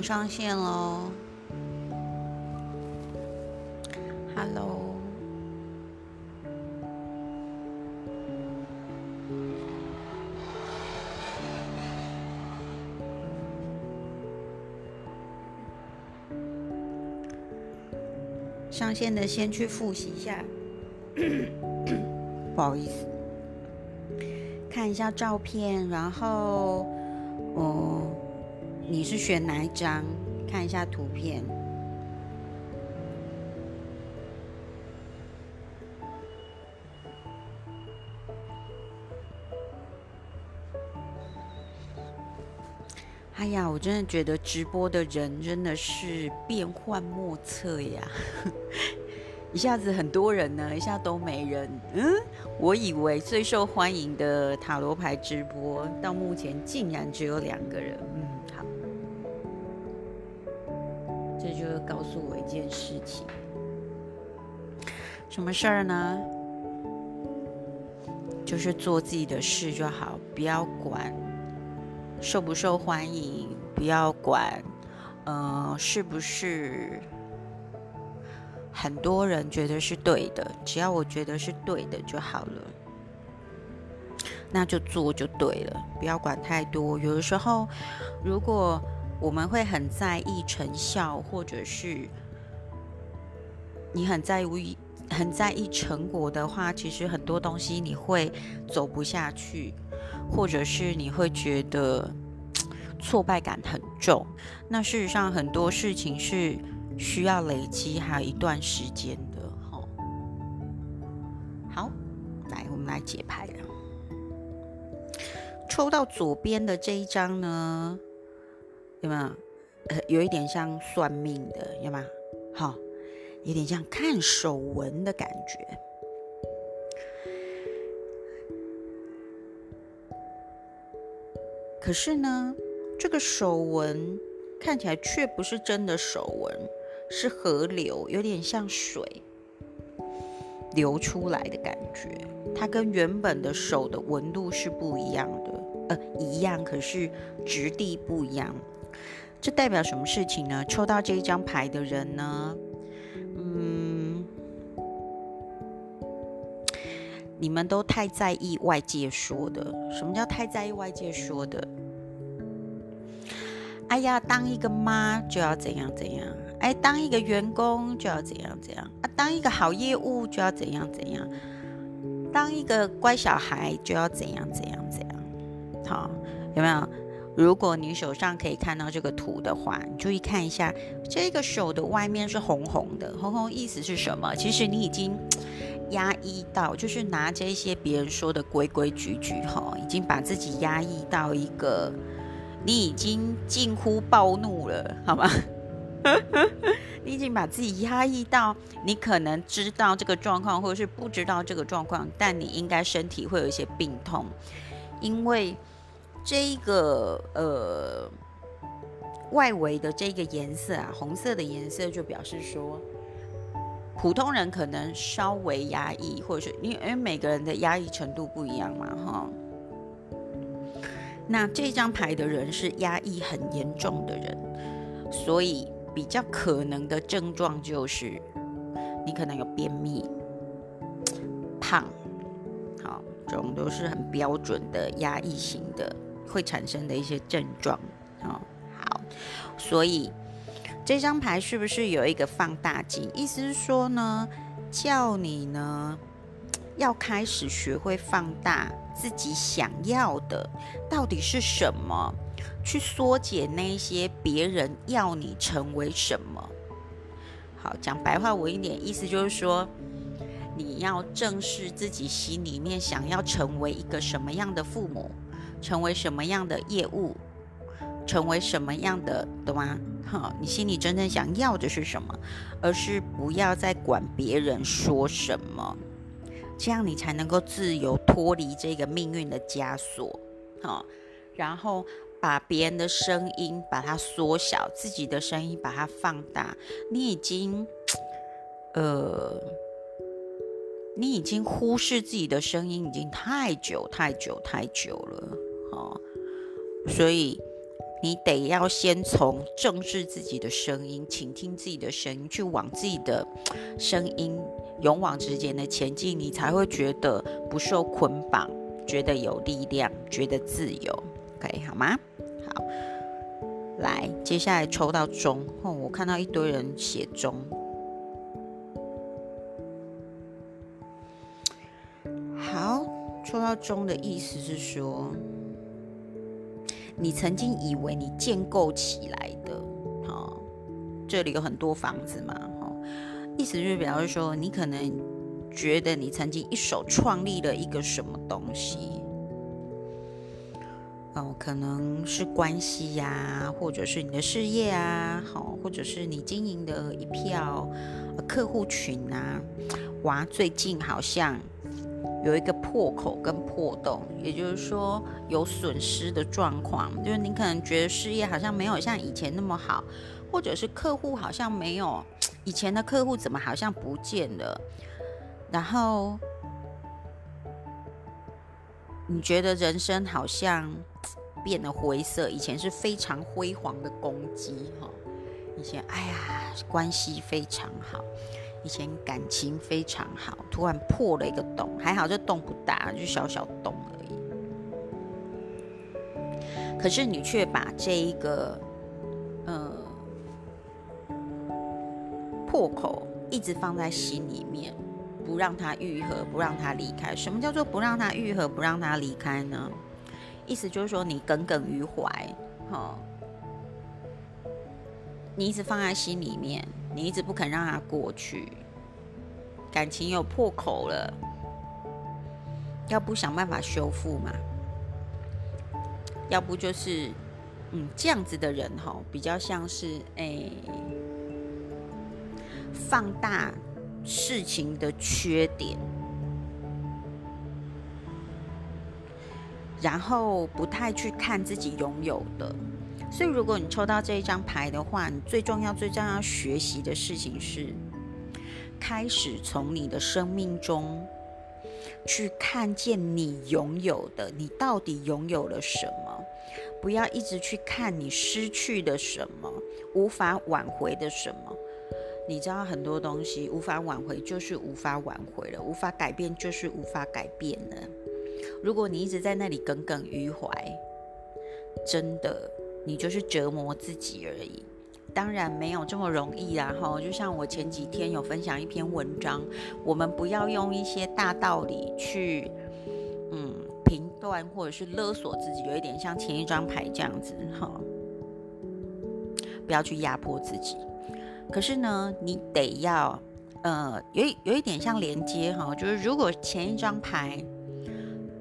们上线喽，Hello。上线的先去复习一下，不好意思，看一下照片，然后，哦，你是选哪一张？看一下图片。哎呀，我真的觉得直播的人真的是变幻莫测呀！一下子很多人呢，一下都没人。嗯，我以为最受欢迎的塔罗牌直播，到目前竟然只有两个人。嗯，好，告诉我一件事情，什么事儿呢？就是做自己的事就好，不要管。受不受欢迎，不要管，嗯，是不是很多人觉得是对的？只要我觉得是对的就好了，那就做就对了，不要管太多。有的时候，如果我们会很在意成效，或者是你很在意、很在意成果的话，其实很多东西你会走不下去。或者是你会觉得挫败感很重，那事实上很多事情是需要累积，还有一段时间的。哈，好，来，我们来解牌。抽到左边的这一张呢，有没有？呃，有一点像算命的，有吗？好，有点像看手纹的感觉。可是呢，这个手纹看起来却不是真的手纹，是河流，有点像水流出来的感觉。它跟原本的手的纹路是不一样的，呃，一样，可是质地不一样。这代表什么事情呢？抽到这一张牌的人呢，嗯，你们都太在意外界说的。什么叫太在意外界说的？哎呀，当一个妈就要怎样怎样，哎，当一个员工就要怎样怎样啊，当一个好业务就要怎样怎样，当一个乖小孩就要怎样怎样怎样。好，有没有？如果你手上可以看到这个图的话，你注意看一下，这个手的外面是红红的，红红意思是什么？其实你已经压抑到，就是拿这些别人说的规规矩矩，哈，已经把自己压抑到一个。你已经近乎暴怒了，好吗？你已经把自己压抑到，你可能知道这个状况，或者是不知道这个状况，但你应该身体会有一些病痛，因为这一个呃外围的这个颜色啊，红色的颜色就表示说，普通人可能稍微压抑，或者是因为因为每个人的压抑程度不一样嘛，哈。那这张牌的人是压抑很严重的人，所以比较可能的症状就是你可能有便秘、胖，好，这种都是很标准的压抑型的会产生的一些症状。好，好，所以这张牌是不是有一个放大镜？意思是说呢，叫你呢要开始学会放大。自己想要的到底是什么？去缩减那些别人要你成为什么？好，讲白话文一点，意思就是说，你要正视自己心里面想要成为一个什么样的父母，成为什么样的业务，成为什么样的，懂吗？好，你心里真正想要的是什么？而是不要再管别人说什么。这样你才能够自由脱离这个命运的枷锁，好，然后把别人的声音把它缩小，自己的声音把它放大。你已经，呃，你已经忽视自己的声音已经太久太久太久了，哦，所以你得要先从正视自己的声音，倾听自己的声音，去往自己的声音勇往直前的前进，你才会觉得不受捆绑，觉得有力量，觉得自由。OK，好吗？好，来，接下来抽到钟哦，我看到一堆人写钟。好，抽到钟的意思是说。你曾经以为你建构起来的，哈，这里有很多房子嘛，哈，意思就是表示说，你可能觉得你曾经一手创立了一个什么东西，哦，可能是关系呀，或者是你的事业啊，好，或者是你经营的一票客户群啊，哇，最近好像。有一个破口跟破洞，也就是说有损失的状况，就是你可能觉得事业好像没有像以前那么好，或者是客户好像没有以前的客户怎么好像不见了，然后你觉得人生好像变得灰色，以前是非常辉煌的攻击哈，以前哎呀关系非常好。以前感情非常好，突然破了一个洞，还好这洞不大，就小小洞而已。可是你却把这一个，呃，破口一直放在心里面，不让它愈合，不让它离开。什么叫做不让它愈合，不让它离开呢？意思就是说你耿耿于怀，哈，你一直放在心里面。你一直不肯让他过去，感情有破口了，要不想办法修复嘛？要不就是，嗯，这样子的人哈，比较像是诶，放大事情的缺点，然后不太去看自己拥有的。所以，如果你抽到这一张牌的话，你最重要、最重要学习的事情是，开始从你的生命中去看见你拥有的，你到底拥有了什么？不要一直去看你失去的什么，无法挽回的什么。你知道很多东西无法挽回，就是无法挽回了；无法改变，就是无法改变了。如果你一直在那里耿耿于怀，真的。你就是折磨自己而已，当然没有这么容易啦。哈，就像我前几天有分享一篇文章，我们不要用一些大道理去，嗯，评断或者是勒索自己，有一点像前一张牌这样子，哈，不要去压迫自己。可是呢，你得要，呃，有有一点像连接哈，就是如果前一张牌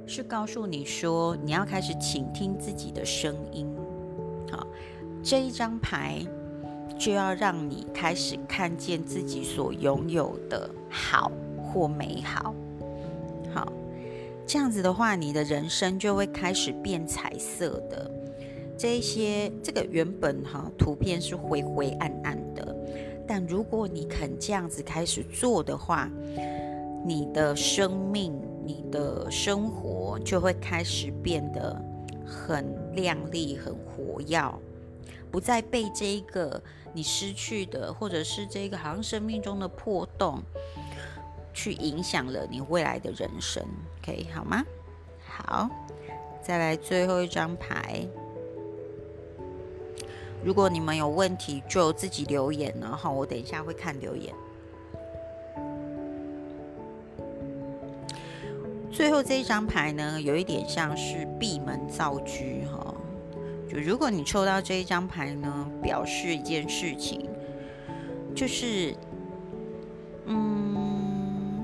是告诉你说你要开始倾听自己的声音。这一张牌就要让你开始看见自己所拥有的好或美好。好，这样子的话，你的人生就会开始变彩色的。这一些这个原本哈图片是灰灰暗暗的，但如果你肯这样子开始做的话，你的生命、你的生活就会开始变得。很亮丽，很活耀，不再被这一个你失去的，或者是这个好像生命中的破洞，去影响了你未来的人生。OK，好吗？好，再来最后一张牌。如果你们有问题，就自己留言，然后我等一下会看留言。最后这一张牌呢，有一点像是闭门造车哈。就如果你抽到这一张牌呢，表示一件事情，就是，嗯，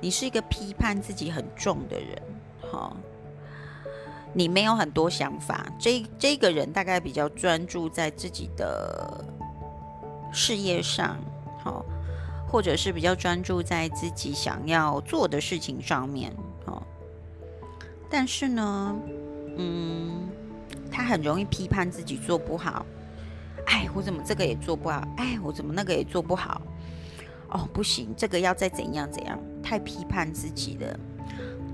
你是一个批判自己很重的人哈。你没有很多想法，这这个人大概比较专注在自己的事业上，好。或者是比较专注在自己想要做的事情上面，但是呢，嗯，他很容易批判自己做不好，哎，我怎么这个也做不好？哎，我怎么那个也做不好？哦，不行，这个要再怎样怎样，太批判自己了。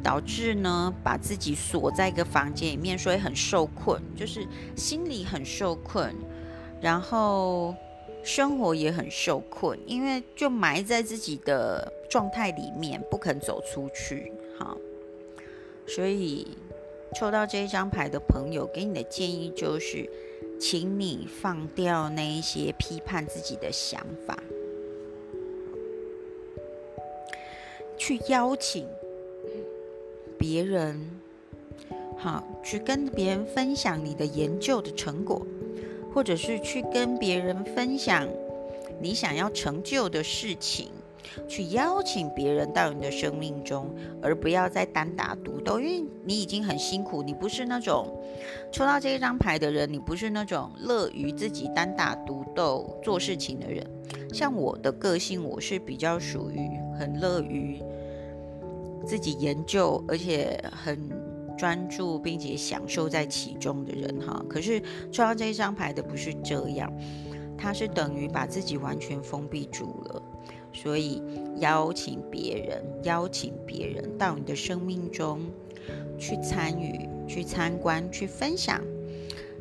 导致呢把自己锁在一个房间里面，所以很受困，就是心里很受困，然后生活也很受困，因为就埋在自己的状态里面，不肯走出去。好，所以抽到这一张牌的朋友，给你的建议就是，请你放掉那一些批判自己的想法。去邀请别人，好，去跟别人分享你的研究的成果，或者是去跟别人分享你想要成就的事情，去邀请别人到你的生命中，而不要再单打独斗，因为你已经很辛苦，你不是那种抽到这一张牌的人，你不是那种乐于自己单打独斗做事情的人。像我的个性，我是比较属于很乐于。自己研究，而且很专注，并且享受在其中的人哈。可是抽到这一张牌的不是这样，他是等于把自己完全封闭住了。所以邀请别人，邀请别人到你的生命中去参与、去参观、去分享，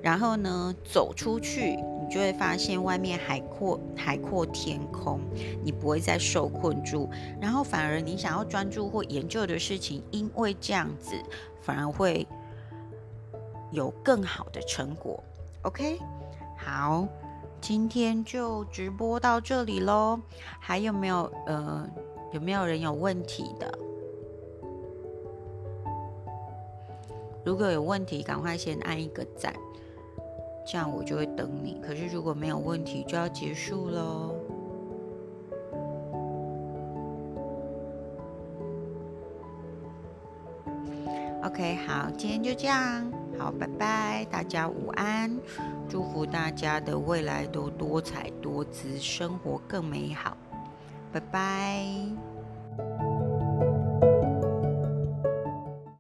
然后呢走出去。你就会发现外面海阔海阔天空，你不会再受困住，然后反而你想要专注或研究的事情，因为这样子反而会有更好的成果。OK，好，今天就直播到这里喽。还有没有呃有没有人有问题的？如果有问题，赶快先按一个赞。这样我就会等你。可是如果没有问题，就要结束喽。OK，好，今天就这样。好，拜拜，大家午安。祝福大家的未来都多彩多姿，生活更美好。拜拜。